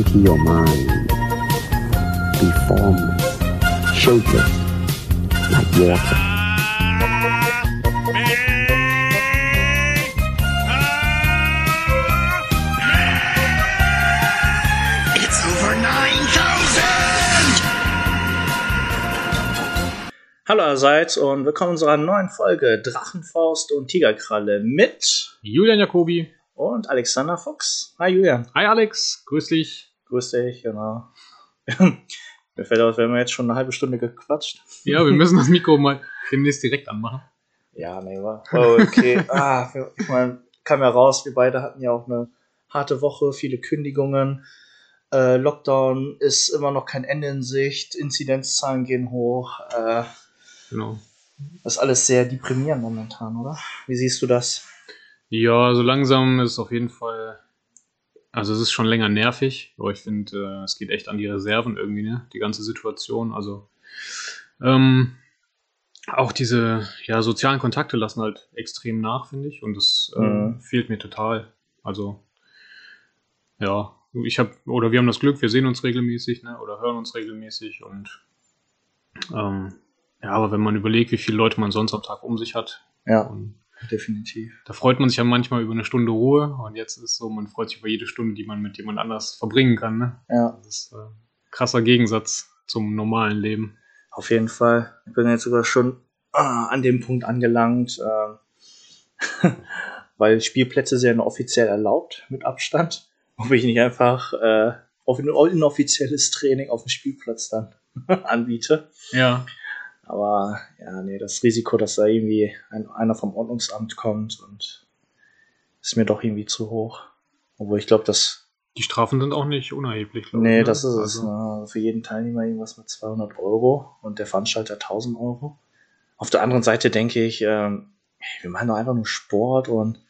empty your mind. Be formless, shapeless, like water. It's over 9000! Hallo allerseits und willkommen zu unserer neuen Folge Drachenfaust und Tigerkralle mit Julian Jacobi. und Alexander Fuchs. Hi Julian. Hi Alex, grüß dich. Grüß dich, genau. Mir fällt aus, wir haben jetzt schon eine halbe Stunde gequatscht. Ja, wir müssen das Mikro mal demnächst direkt anmachen. Ja, nee, war. Oh, okay. ah, ich meine, kam ja raus, wir beide hatten ja auch eine harte Woche, viele Kündigungen. Äh, Lockdown ist immer noch kein Ende in Sicht, Inzidenzzahlen gehen hoch. Äh, Genau. das ist alles sehr deprimierend momentan, oder? Wie siehst du das? Ja, so langsam ist es auf jeden Fall. Also es ist schon länger nervig, aber ich finde, äh, es geht echt an die Reserven irgendwie, ne? Die ganze Situation. Also ähm, auch diese ja, sozialen Kontakte lassen halt extrem nach, finde ich. Und das äh, Mhm. fehlt mir total. Also ja, ich habe, oder wir haben das Glück, wir sehen uns regelmäßig, ne? Oder hören uns regelmäßig und ähm, ja, aber wenn man überlegt, wie viele Leute man sonst am Tag um sich hat, Ja, und definitiv. da freut man sich ja manchmal über eine Stunde Ruhe und jetzt ist es so, man freut sich über jede Stunde, die man mit jemand anders verbringen kann. Ne? Ja, Das ist äh, ein krasser Gegensatz zum normalen Leben. auf jeden Fall. Ich bin jetzt sogar schon ah, an dem Punkt angelangt, äh, weil Spielplätze sind ja nur offiziell erlaubt mit Abstand. Ob ich nicht einfach äh, auf ein inoffizielles Training auf dem Spielplatz dann anbiete. Ja. Aber ja, nee, das Risiko, dass da irgendwie ein, einer vom Ordnungsamt kommt und ist mir doch irgendwie zu hoch. Obwohl ich glaube, dass Die Strafen sind auch nicht unerheblich, glaube Nee, ich. ne? das ist es. Also, ne? Für jeden Teilnehmer irgendwas mit 200 Euro und der Veranstalter 1000 Euro. Auf der anderen Seite denke ich, ähm, hey, wir machen doch einfach nur Sport und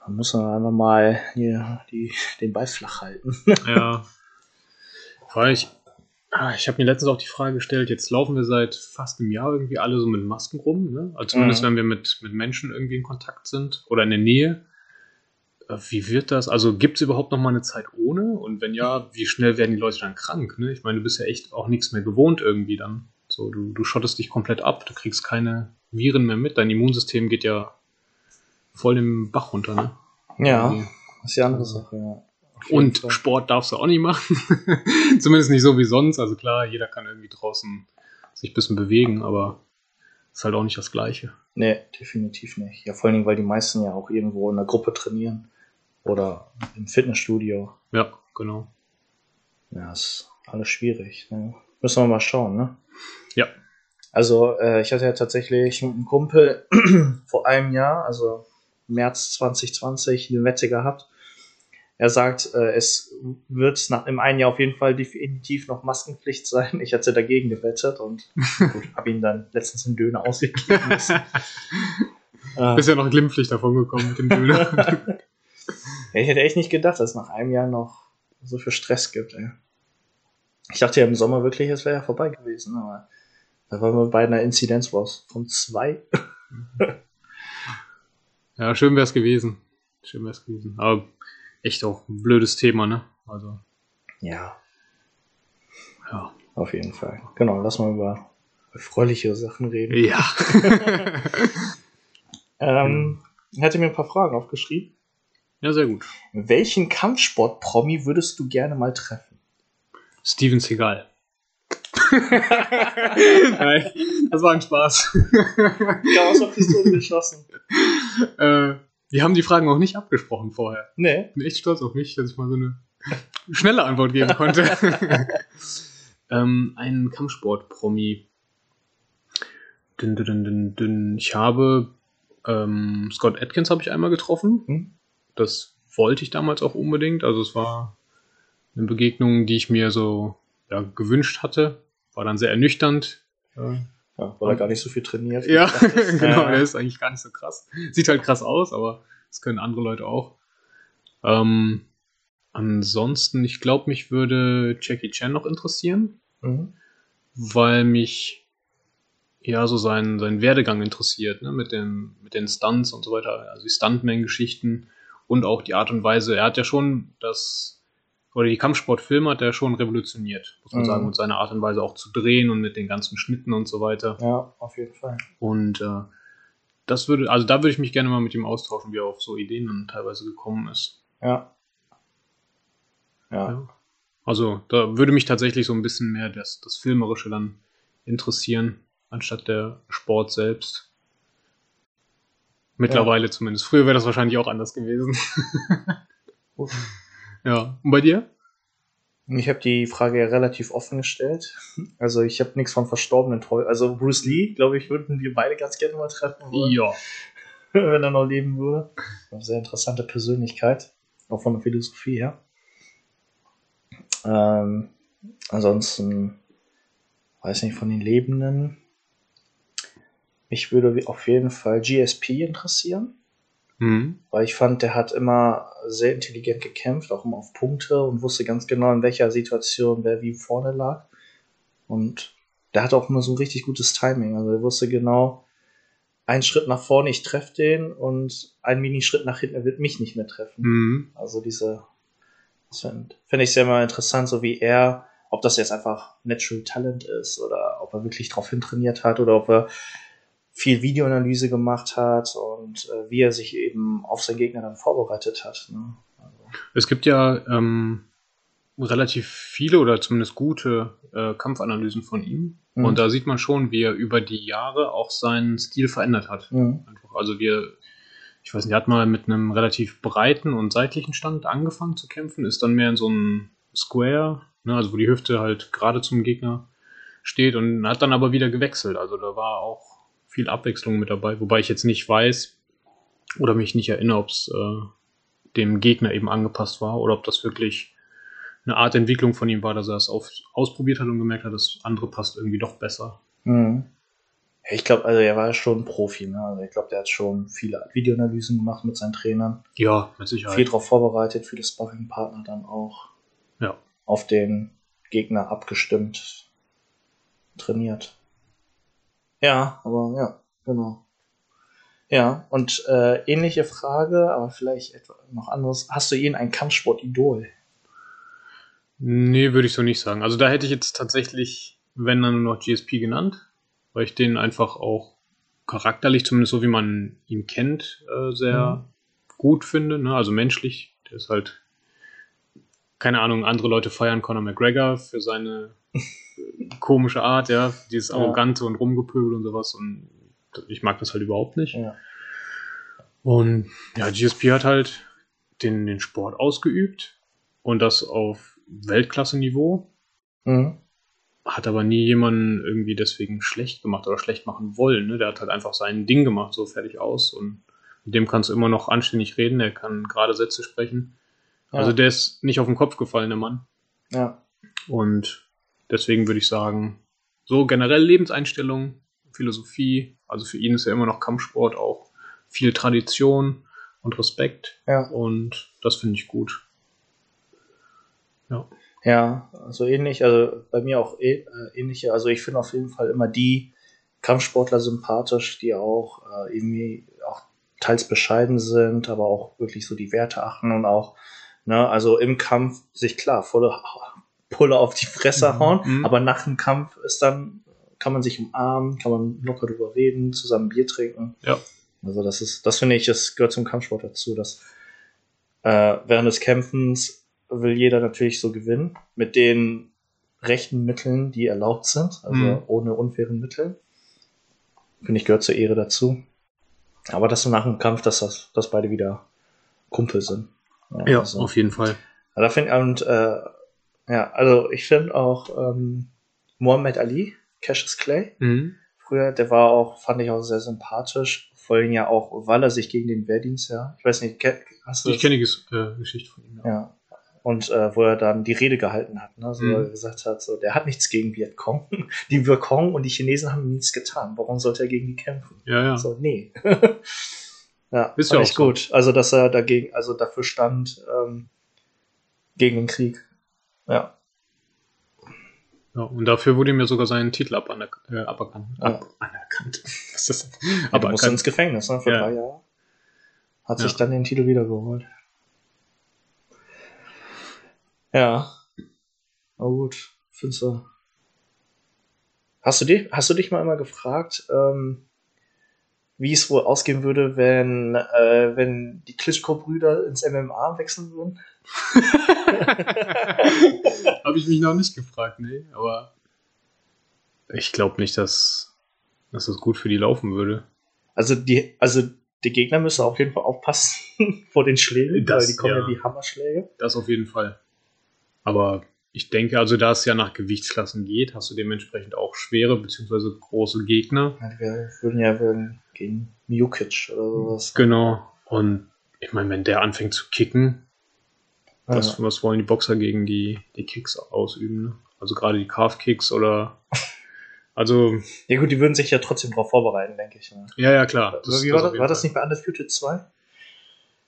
man muss dann einfach mal hier die, den Ball flach halten. Ja. Weil ich, ah, ich habe mir letztens auch die Frage gestellt, jetzt laufen wir seit fast einem Jahr irgendwie alle so mit Masken rum, ne? Also zumindest Mhm. wenn wir mit, mit Menschen irgendwie in Kontakt sind oder in der Nähe. Äh, Wie wird das? Also gibt es überhaupt noch mal eine Zeit ohne? Und wenn ja, wie schnell werden die Leute dann krank? Ne? Ich meine, du bist ja echt auch nichts mehr gewohnt irgendwie dann. So, du, du schottest dich komplett ab, du kriegst keine Viren mehr mit, dein Immunsystem geht ja voll den Bach runter, ne? Ja, Irgendwie. das ist die andere Sache, ja. Und Fall. Sport darfst du auch nicht machen. Zumindest nicht so wie sonst. Also klar, jeder kann irgendwie draußen sich ein bisschen bewegen, aber ist halt auch nicht das Gleiche. Nee, definitiv nicht. Ja, vor allen Dingen, weil die meisten ja auch irgendwo in einer Gruppe trainieren oder im Fitnessstudio. Ja, genau. Ja, ist alles schwierig. Ne? Müssen wir mal schauen, ne? Ja. Also, äh, ich hatte ja tatsächlich mit einem Kumpel vor einem Jahr, also März 2020, eine Wette gehabt. Er sagt, äh, es wird nach im einen Jahr auf jeden Fall definitiv noch Maskenpflicht sein. Ich hatte dagegen gewettet und habe ihn dann letztens einen Döner ausgegeben müssen. äh, Bist ja noch glimpflich davon gekommen mit dem Döner. Ich hätte echt nicht gedacht, dass es nach einem Jahr noch so viel Stress gibt, ey. Ich dachte ja im Sommer wirklich, es wäre ja vorbei gewesen, aber da waren wir bei einer Inzidenz was von zwei. ja, schön wär's gewesen. Schön wär's gewesen. Aber echt auch ein blödes Thema, ne? Also, Ja, ja. auf jeden Fall. Genau, lass mal über erfreuliche Sachen reden. Ja. Ähm, ich hatte mir ein paar Fragen aufgeschrieben. ja, sehr gut. Welchen Kampfsport-Promi würdest du gerne mal treffen? Steven Seagal. Nein, das war ein Spaß. Ja, aus der Pistole geschossen. äh, wir haben die Fragen auch nicht abgesprochen vorher. Nee. Ich bin echt stolz auf mich, dass ich mal so eine schnelle Antwort geben konnte. ähm, ein Kampfsport-Promi. Dün, dün, dün, dün, dün. Ich habe ähm, Scott Atkins habe ich einmal getroffen. Hm? Das wollte ich damals auch unbedingt. Also es war eine Begegnung, die ich mir so ja, gewünscht hatte. War dann sehr ernüchternd. Ja, Ja, weil er gar nicht so viel trainiert. ja, genau, der ist eigentlich gar nicht so krass. Sieht halt krass aus, aber das können andere Leute auch. Ähm, ansonsten, ich glaube, mich würde Jackie Chan noch interessieren, Mhm. weil mich ja so sein, sein Werdegang interessiert, ne? mit, den, mit den Stunts und so weiter, also die Stuntman-Geschichten und auch die Art und Weise. Er hat ja schon das oder die Kampfsportfilme hat er schon revolutioniert, muss man Mhm. sagen, mit seiner Art und Weise auch zu drehen und mit den ganzen Schnitten und so weiter. Ja, auf jeden Fall. Und äh, das würde, also da würde ich mich gerne mal mit ihm austauschen, wie er auf so Ideen dann teilweise gekommen ist. Ja. Ja. Ja. Also da würde mich tatsächlich so ein bisschen mehr das, das Filmerische dann interessieren, anstatt der Sport selbst. Mittlerweile zumindest. Früher wäre das wahrscheinlich auch anders gewesen. Ja. Und bei dir? Ich habe die Frage ja relativ offen gestellt. Also ich habe nichts von Verstorbenen toll. Also Bruce Lee, glaube ich, würden wir beide ganz gerne mal treffen wollen, Ja. wenn er noch leben würde. Eine sehr interessante Persönlichkeit, auch von der Philosophie her. Ähm, ansonsten, weiß nicht, von den Lebenden. Mich würde auf jeden Fall GSP interessieren. Mhm. Weil ich fand, der hat immer sehr intelligent gekämpft, auch immer auf Punkte und wusste ganz genau, in welcher Situation wer wie vorne lag. Und der hatte auch immer so ein richtig gutes Timing. Also er wusste genau, ein Schritt nach vorne, ich treffe den und ein Minischritt nach hinten, er wird mich nicht mehr treffen. Mhm. Also diese, das finde find ich sehr mal interessant, so wie er, ob das jetzt einfach Natural Talent ist oder ob er wirklich drauf hintrainiert hat oder ob er viel Videoanalyse gemacht hat und äh, wie er sich eben auf seinen Gegner dann vorbereitet hat. Ne? Also, Es gibt ja ähm, relativ viele oder zumindest gute äh, Kampfanalysen von ihm. Mhm. Und da sieht man schon, wie er über die Jahre auch seinen Stil verändert hat. mhm. Also wir, ich weiß nicht, er hat mal mit einem relativ breiten und seitlichen Stand angefangen zu kämpfen, ist dann mehr in so einem Square, ne, also wo die Hüfte halt gerade zum Gegner steht und hat dann aber wieder gewechselt. Also da war auch viel Abwechslung mit dabei, wobei ich jetzt nicht weiß oder mich nicht erinnere, ob es äh, dem Gegner eben angepasst war oder ob das wirklich eine Art Entwicklung von ihm war, dass er es auf, ausprobiert hat und gemerkt hat, das andere passt irgendwie doch besser. Mhm. Ich glaube, also er war schon Profi. Ne? Also ich glaube, der hat schon viele Videoanalysen gemacht mit seinen Trainern. Ja, mit Sicherheit. Viel darauf vorbereitet, viele Sparring-Partner dann auch Ja. auf den Gegner abgestimmt trainiert. Ja, aber ja, genau. Ja, und äh, ähnliche Frage, aber vielleicht etwa noch anderes. Hast du ihn ein Kampfsport-Idol? Nee, würde ich so nicht sagen. Also da hätte ich jetzt tatsächlich, wenn dann nur noch GSP genannt, weil ich den einfach auch charakterlich, zumindest so wie man ihn kennt, äh, sehr gut finde. Ne? Also menschlich. Der ist halt, keine Ahnung, andere Leute feiern Conor McGregor für seine komische Art, ja, dieses Ja. Arrogante und Rumgepöbel und sowas. Und ich mag das halt überhaupt nicht. Ja. Und ja, GSP hat halt den, den Sport ausgeübt und das auf Weltklasse-Niveau, Mhm. hat aber nie jemanden irgendwie deswegen schlecht gemacht oder schlecht machen wollen. Ne? Der hat halt einfach sein Ding gemacht, so fertig aus und mit dem kannst du immer noch anständig reden, der kann gerade Sätze sprechen. Ja. Also der ist nicht auf den Kopf gefallen, der Mann. ja. Und deswegen würde ich sagen, so generell Lebenseinstellung, Philosophie, also für ihn ist ja immer noch Kampfsport auch viel Tradition und Respekt Ja. und das finde ich gut. Ja. Ja, so ähnlich, also bei mir auch äh, ähnliche. Also ich finde auf jeden Fall immer die Kampfsportler sympathisch, die auch äh, irgendwie auch teils bescheiden sind, aber auch wirklich so die Werte achten und auch, ne, also im Kampf sich klar volle Pulle auf die Fresse Mhm, hauen, mhm. aber nach dem Kampf ist dann, kann man sich umarmen, kann man locker drüber reden, zusammen Bier trinken. Ja. Also das ist, das finde ich, das gehört zum Kampfsport dazu, dass äh, während des Kämpfens will jeder natürlich so gewinnen mit den rechten Mitteln, die erlaubt sind, also Mhm. ohne unfairen Mittel. Finde ich, gehört zur Ehre dazu. Aber dass so nach dem Kampf, dass, das, dass beide wieder Kumpel sind. Ja, also, auf jeden Fall. ja, da find, und äh, ja, also ich finde auch ähm, Muhammad Ali, Cassius Clay, Mhm. früher, der war auch, fand ich auch sehr sympathisch. Vor allem ja auch, weil er sich gegen den Wehrdienst, ja, ich weiß nicht, hast du Ich das? kenne die äh, Geschichte von ihm. Ja. Ja. Und äh, wo er dann die Rede gehalten hat, ne? so Mhm. wo er gesagt hat, so, der hat nichts gegen Vietcong. Die Vietcong und die Chinesen haben nichts getan. Warum sollte er gegen die kämpfen? ja, ja. So, nee. ja, Ist ja auch so. gut. Also, dass er dagegen, also dafür stand, ähm, gegen den Krieg. Ja. ja. Und dafür wurde ihm ja sogar sein Titel ab anerk äh, aberkannt. Ja. Ab anerkannt. Was ist das? Aber er musste ins Aberkannt. Gefängnis, ne? Für Ja. drei Jahre. Hat Ja. sich dann den Titel wiedergeholt. Ja. Aber gut, findest du. Hast du, dich, hast du dich mal immer gefragt, ähm, wie es wohl ausgehen würde, wenn, äh, wenn die Klitschko-Brüder ins MMA wechseln würden? Habe ich mich noch nicht gefragt, nee, aber ich glaube nicht, dass, dass das gut für die laufen würde. Also die, also die Gegner müssen auf jeden Fall aufpassen vor den Schlägen, Das, weil die kommen ja. ja. wie Hammerschläge. Das auf jeden Fall. Aber ich denke, also da es ja nach Gewichtsklassen geht, hast du dementsprechend auch schwere bzw. große Gegner. Ja, Wir würden ja gegen Miukic oder sowas. Genau. Und ich meine, wenn der anfängt zu kicken, was, Ja. was wollen die Boxer gegen die, die Kicks ausüben? Ne? Also gerade die Calf-Kicks oder. Also, ja gut, die würden sich ja trotzdem darauf vorbereiten, denke ich. Ne? ja, ja, klar. Aber wie war, das, war das nicht bei Undisputed 2?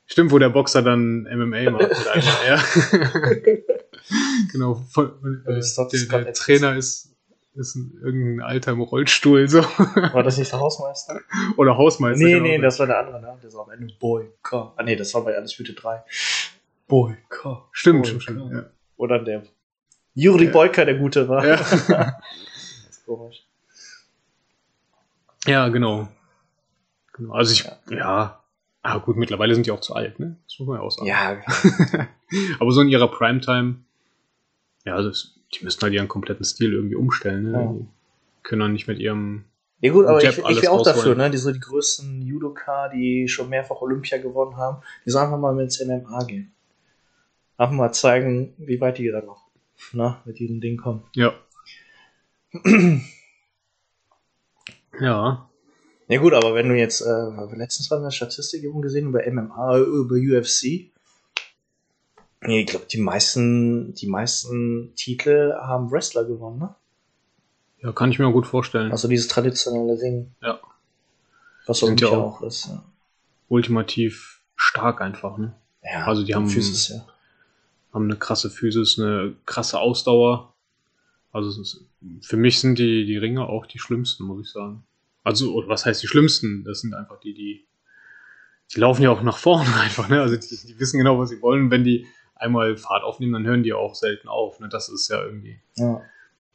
Stimmt, wo der Boxer dann MMA macht. Ja. genau. Voll, äh, Das ist der, der. Trainer ist, ist ein, irgendein Alter im Rollstuhl so. War das nicht der Hausmeister? Oder Hausmeister. nee, genau. nee, das war der andere, ne? Der war am Ende Boyka. Ah, nee, das war bei Undisputed 3. Boyka. Stimmt, Boyka. stimmt, stimmt. Ja. Oder der Juri Ja. Boyka, der Gute war. Ja. das ist komisch. ja, genau. genau. Also ich, Ja. ja. Ah, gut, mittlerweile sind die auch zu alt, ne? Das muss man ja auch sagen. Ja, Aber so in ihrer Primetime, ja, das, die müssen halt ihren kompletten Stil irgendwie umstellen, ne? Ja. Die können dann nicht mit ihrem. Ja gut, aber Jab ich, ich alles wäre auch dafür, ne? Die so die größten Judoka, die schon mehrfach Olympia gewonnen haben, die sollen einfach mal mit ins MMA gehen. Einfach mal zeigen, wie weit die da noch ne, mit diesem Ding kommen. Ja. ja. Ja gut, aber wenn du jetzt, äh, letztens war eine Statistik irgendwo gesehen über MMA, über UFC. Ich glaube, die meisten, die meisten Titel haben Wrestler gewonnen, ne? Ja, kann ich mir auch gut vorstellen. Also dieses traditionelle Ding. Ja. Was Olympia ja auch auch- ist. Ja, Ultimativ stark einfach, ne? ja Also die haben- Physis, ja. Haben eine krasse Physis, eine krasse Ausdauer. Also ist, für mich sind die, die Ringe auch die schlimmsten, muss ich sagen. Also, was heißt die schlimmsten? Das sind einfach die, die, die laufen ja auch nach vorne einfach, ne? Also die, die wissen genau, was sie wollen. Wenn die einmal Fahrt aufnehmen, dann hören die auch selten auf. Ne? Das ist ja irgendwie. ja.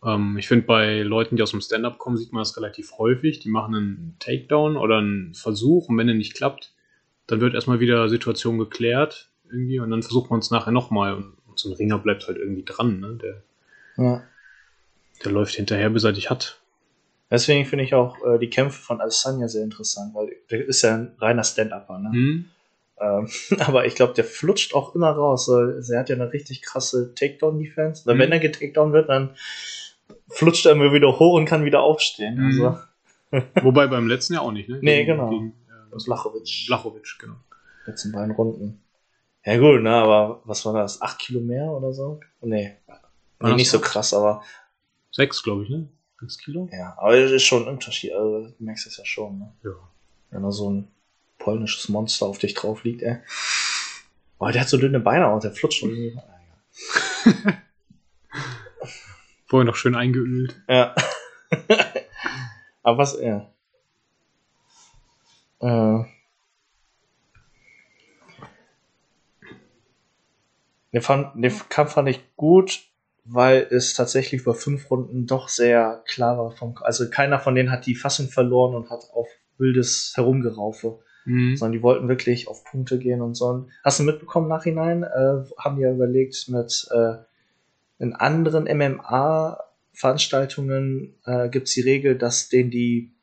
Ähm, ich finde, bei Leuten, die aus dem Stand-up kommen, sieht man das relativ häufig. Die machen einen Takedown oder einen Versuch und wenn der nicht klappt, dann wird erstmal wieder Situation geklärt irgendwie und dann versucht man es nachher nochmal und, und so ein Ringer bleibt halt irgendwie dran. Ne? Der, ja. der läuft hinterher, bis er dich hat. Deswegen finde ich auch äh, die Kämpfe von Alessandra sehr interessant, weil der ist ja ein reiner Stand-Upper, ne? Hm? Ähm, aber ich glaube, der flutscht auch immer raus. Er hat ja eine richtig krasse Takedown-Defense. Mhm. wenn er getakedown wird, dann flutscht er immer wieder hoch und kann wieder aufstehen. Mhm. Also, Wobei beim letzten Jahr auch nicht, ne? Nee, genau. Gegen, äh, Blachowicz. Blachowicz, genau. letzten beiden Runden. Ja gut, ne, aber was war das? Acht Kilo mehr oder so? Nee. War nee das nicht so krass, aber Sechs, glaube ich, ne? Sechs Kilo? ja, aber es ist schon ein Unterschied. Also, du merkst es ja schon, ne? Ja. Wenn da so ein polnisches Monster auf dich drauf liegt, ey. Oh, der hat so dünne Beine aus, der flutscht schon ja. Vorher noch schön eingeölt. Ja. Aber was, ja. Äh. Den, fand, den Kampf fand ich gut, weil es tatsächlich über fünf Runden doch sehr klar war. Vom, also keiner von denen hat die Fassung verloren und hat auf wildes Herumgeraufe, Mhm. sondern die wollten wirklich auf Punkte gehen und so. Hast du mitbekommen nachhinein? Äh, haben die ja überlegt, mit äh, in anderen MMA-Veranstaltungen äh, gibt es die Regel, dass denen die,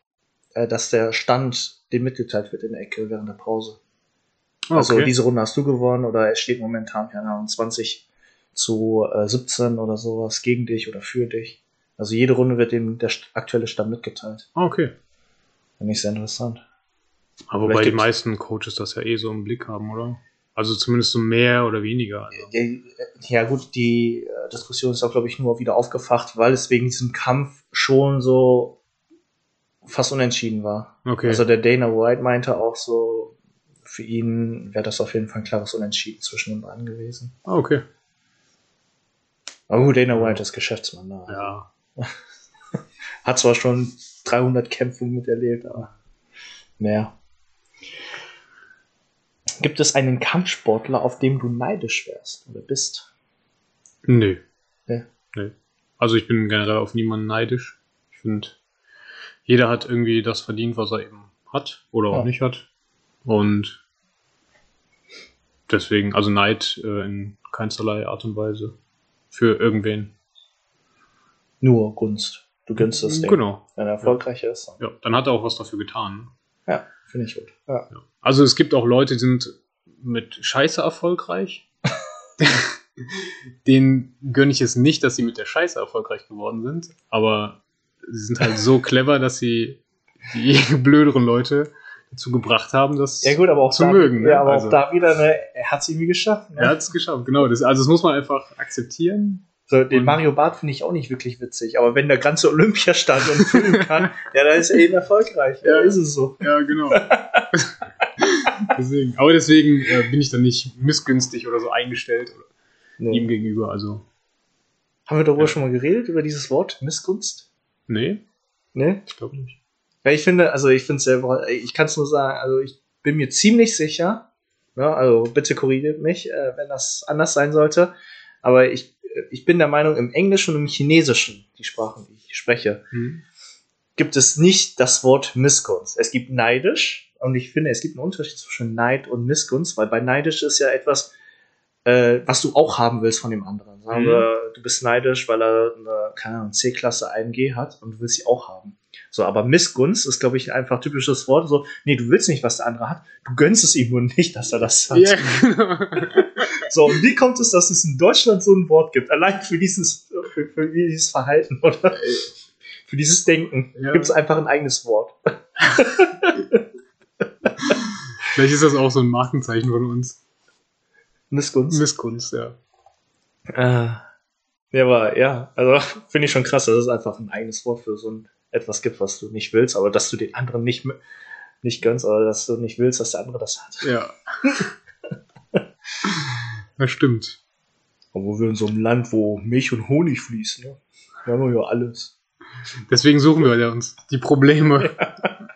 äh, dass der Stand dem mitgeteilt wird in der Ecke während der Pause. Also Okay. diese Runde hast du gewonnen oder es steht momentan keine Ahnung 20 zu äh, 17 oder sowas gegen dich oder für dich. Also jede Runde wird dem der aktuelle Stand mitgeteilt. Ah, okay. Finde ich sehr interessant. Aber Vielleicht wobei die meisten Coaches das ja eh so im Blick haben, oder? Also zumindest so mehr oder weniger. Also. Ja, Ja gut, die äh, Diskussion ist auch, glaube ich, nur wieder aufgefacht, weil es wegen diesem Kampf schon so fast unentschieden war. Okay. Also der Dana White meinte auch so, für ihn wäre das auf jeden Fall ein klares Unentschieden zwischen den beiden gewesen. ah, okay. Aber gut, Dana White ist Geschäftsmann. Ne? Ja. Hat zwar schon 300 Kämpfe miterlebt, aber naja. Gibt es einen Kampfsportler, auf dem du neidisch wärst oder bist? Nee. Nee. Nee. Also ich bin generell auf niemanden neidisch. Ich finde, jeder hat irgendwie das verdient, was er eben hat oder auch Ja. nicht hat. Und deswegen, also Neid äh, in keinsterlei Art und Weise für irgendwen. Nur Gunst. Du gönnst das Ding. Genau. Wenn er erfolgreich ist. Ja, dann hat er auch was dafür getan. Ja, finde ich gut. Ja. Ja. Also es gibt auch Leute, die sind mit Scheiße erfolgreich. Denen gönne ich es nicht, dass sie mit der Scheiße erfolgreich geworden sind, aber sie sind halt so clever, dass sie die blöderen Leute dazu gebracht haben, das Ja gut, aber auch zu da, mögen. Ne? Ja, aber also, auch da wieder, ne, er hat es irgendwie geschafft. Ne? er hat es geschafft, genau. Das, also das muss man einfach akzeptieren. So, den Und- Mario Barth finde ich auch nicht wirklich witzig, aber wenn der ganze Olympiastadion filmen kann, ja, dann ist er eben erfolgreich. Ja, Ja. ist es so. Ja, genau. deswegen. Aber deswegen äh, bin ich dann nicht missgünstig oder so eingestellt oder ihm Nee. gegenüber. Also, Haben wir darüber Ja. schon mal geredet, über dieses Wort Missgunst? nee, Ne? ich glaube nicht. Ja, ich finde, also ich finde selber, ich kann es nur sagen, also ich bin mir ziemlich sicher, ja, also bitte korrigiert mich, äh, wenn das anders sein sollte, aber ich, ich bin der Meinung, im Englischen und im Chinesischen, die Sprachen, die ich spreche, Hm. gibt es nicht das Wort Missgunst. Es gibt neidisch und ich finde, es gibt einen Unterschied zwischen Neid und Missgunst, weil bei neidisch ist ja etwas, äh, was du auch haben willst von dem anderen. Sagen Mhm. wir, du bist neidisch, weil er eine, keine Ahnung, C-Klasse 1G hat und du willst sie auch haben. So, aber Missgunst ist, glaube ich, einfach typisches Wort. So, nee, du willst nicht, was der andere hat. Du gönnst es ihm nur nicht, dass er das hat. Ja, genau. So, und wie kommt es, dass es in Deutschland so ein Wort gibt? Allein für dieses, für, für dieses Verhalten oder für dieses Denken Ja. gibt es einfach ein eigenes Wort. Vielleicht ist das auch so ein Markenzeichen von uns. Missgunst. Missgunst, ja. Äh, ja, aber ja, also finde ich schon krass, dass es einfach ein eigenes Wort für so ein etwas gibt, was du nicht willst, aber dass du den anderen nicht, nicht gönnst, oder dass du nicht willst, dass der andere das hat. Ja. das stimmt. Obwohl wir in so einem Land, wo Milch und Honig fließen, ne? Wir haben ja alles. Deswegen suchen wir ja uns die Probleme.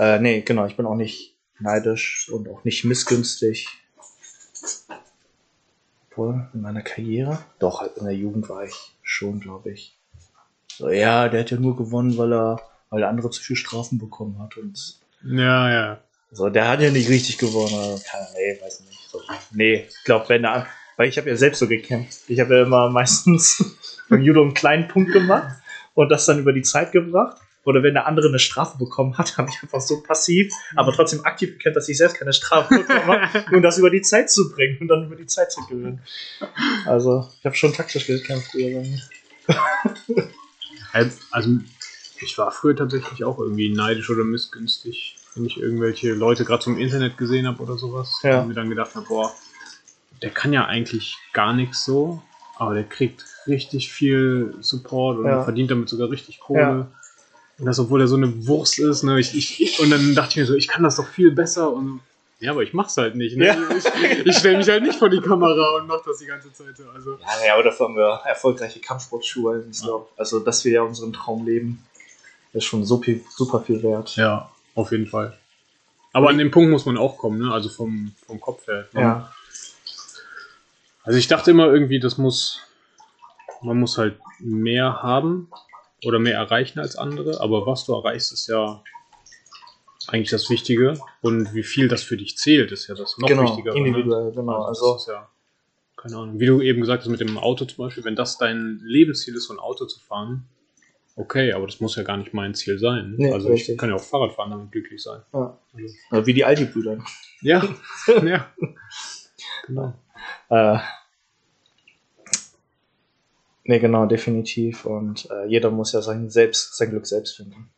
Äh, nee, genau, ich bin auch nicht neidisch und auch nicht missgünstig. Obwohl, in meiner Karriere? Doch, halt in der Jugend war ich schon, glaube ich. So, ja, der hat ja nur gewonnen, weil er, weil der andere zu viel Strafen bekommen hat und Ja, ja. so, der hat ja nicht richtig gewonnen. oder Keine, nee, weiß nicht. So, nee, ich glaube, wenn er, weil ich habe ja selbst so gekämpft. Ich habe ja immer meistens beim Judo einen kleinen Punkt gemacht und das dann über die Zeit gebracht. Oder wenn der andere eine Strafe bekommen hat, habe ich einfach so passiv, aber trotzdem aktiv gekämpft, dass ich selbst keine Strafe bekommen habe, um das über die Zeit zu bringen und dann über die Zeit zu gewinnen. Also, ich habe schon taktisch gekämpft früher. Also, ich war früher tatsächlich auch irgendwie neidisch oder missgünstig, wenn ich irgendwelche Leute gerade zum Internet gesehen habe oder sowas. Ja. Und mir dann gedacht habe, boah, der kann ja eigentlich gar nichts so, aber der kriegt richtig viel Support und Ja. verdient damit sogar richtig Kohle. Ja. Und das, obwohl er so eine Wurst ist, ne? Ich, ich, und dann dachte ich mir so, ich kann das doch viel besser und ja, aber ich mach's halt nicht. Ne? Ja. Ich, ich stelle mich halt nicht vor die Kamera und mach das die ganze Zeit. so. Also, Ja, ja, aber dafür haben wir erfolgreiche Kampfsportschuhe. Ich glaub, Also, dass wir ja unseren Traum leben, ist schon so viel, super viel wert. Ja, auf jeden Fall. Aber an dem Punkt muss man auch kommen, ne? Also vom, vom Kopf her. Ja. Also ich dachte immer irgendwie, das muss, man muss halt mehr haben oder mehr erreichen als andere, aber was du erreichst, ist ja eigentlich das Wichtige. Und wie viel das für dich zählt, ist ja das noch genau, wichtiger. individuell, genau. Also, Also, ja, keine Ahnung, wie du eben gesagt hast mit dem Auto zum Beispiel, wenn das dein Lebensziel ist, so ein Auto zu fahren, okay, aber das muss ja gar nicht mein Ziel sein. Nee, also ich richtig. kann ja auch Fahrrad fahren, damit glücklich sein. ja. Also, wie die Aldi-Brüder. ja, ja. Genau. Äh, nee, genau, definitiv. Und äh, jeder muss ja sein, selbst, sein Glück selbst finden.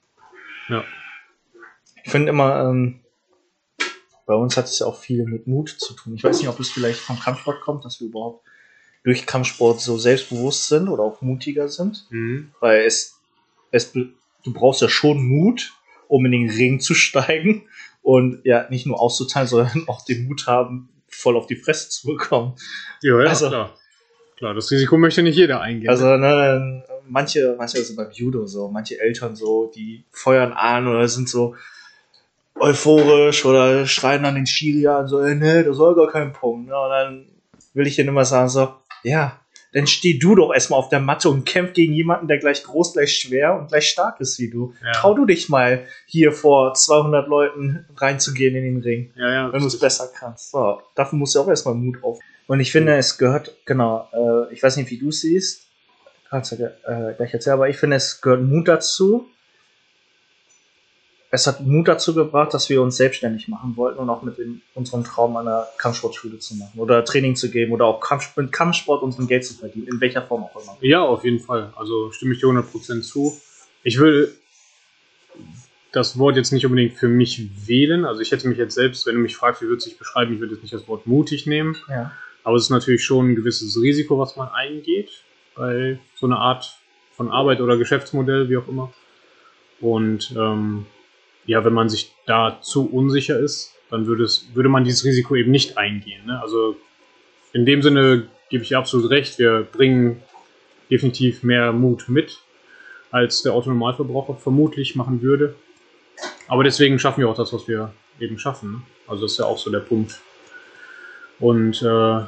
Ja. Ich finde immer, ähm, bei uns hat es ja auch viel mit Mut zu tun. Ich weiß nicht, ob es vielleicht vom Kampfsport kommt, dass wir überhaupt durch Kampfsport so selbstbewusst sind oder auch mutiger sind. Mhm. Weil es, es, du brauchst ja schon Mut, um in den Ring zu steigen und ja, nicht nur auszuteilen, sondern auch den Mut haben, voll auf die Fresse zu bekommen. Ja, ja, Also- klar. Klar, das Risiko möchte nicht jeder eingehen. Also, ne, manche, manche sind beim Judo so, manche Eltern so, die feuern an oder sind so euphorisch oder schreien dann den Schiri an, so, ey, nee, das soll gar kein Punkt. Ne? Und dann will ich denen immer sagen, so, Ja, dann steh du doch erstmal auf der Matte und kämpf gegen jemanden, der gleich groß, gleich schwer und gleich stark ist wie du. Ja. Trau du dich mal, hier vor 200 Leuten reinzugehen in den Ring, Ja, ja. wenn du es besser kannst. So, dafür musst du auch erstmal Mut auf. Und ich finde, es gehört, genau, äh, ich weiß nicht, wie du es siehst, kannst du äh, gleich erzählen, aber ich finde, es gehört Mut dazu. Es hat Mut dazu gebracht, dass wir uns selbstständig machen wollten und auch mit dem, unserem Traum einer Kampfsportschule zu machen oder Training zu geben oder auch Kampf, mit Kampfsport unseren Geld zu verdienen, in welcher Form auch immer. Ja, auf jeden Fall. Also stimme ich dir 100% zu. Ich will das Wort jetzt nicht unbedingt für mich wählen. Also ich hätte mich jetzt selbst, wenn du mich fragst, wie würde es sich beschreiben, ich würde jetzt nicht das Wort mutig nehmen. Ja. Aber es ist natürlich schon ein gewisses Risiko, was man eingeht bei so einer Art von Arbeit oder Geschäftsmodell, wie auch immer. Und ähm, ja, wenn man sich da zu unsicher ist, dann würde, es, würde man dieses Risiko eben nicht eingehen. Ne? Also in dem Sinne gebe ich absolut recht, wir bringen definitiv mehr Mut mit, als der Autonormalverbraucher vermutlich machen würde. Aber deswegen schaffen wir auch das, was wir eben schaffen. Ne? Also das ist ja auch so der Punkt. Und äh,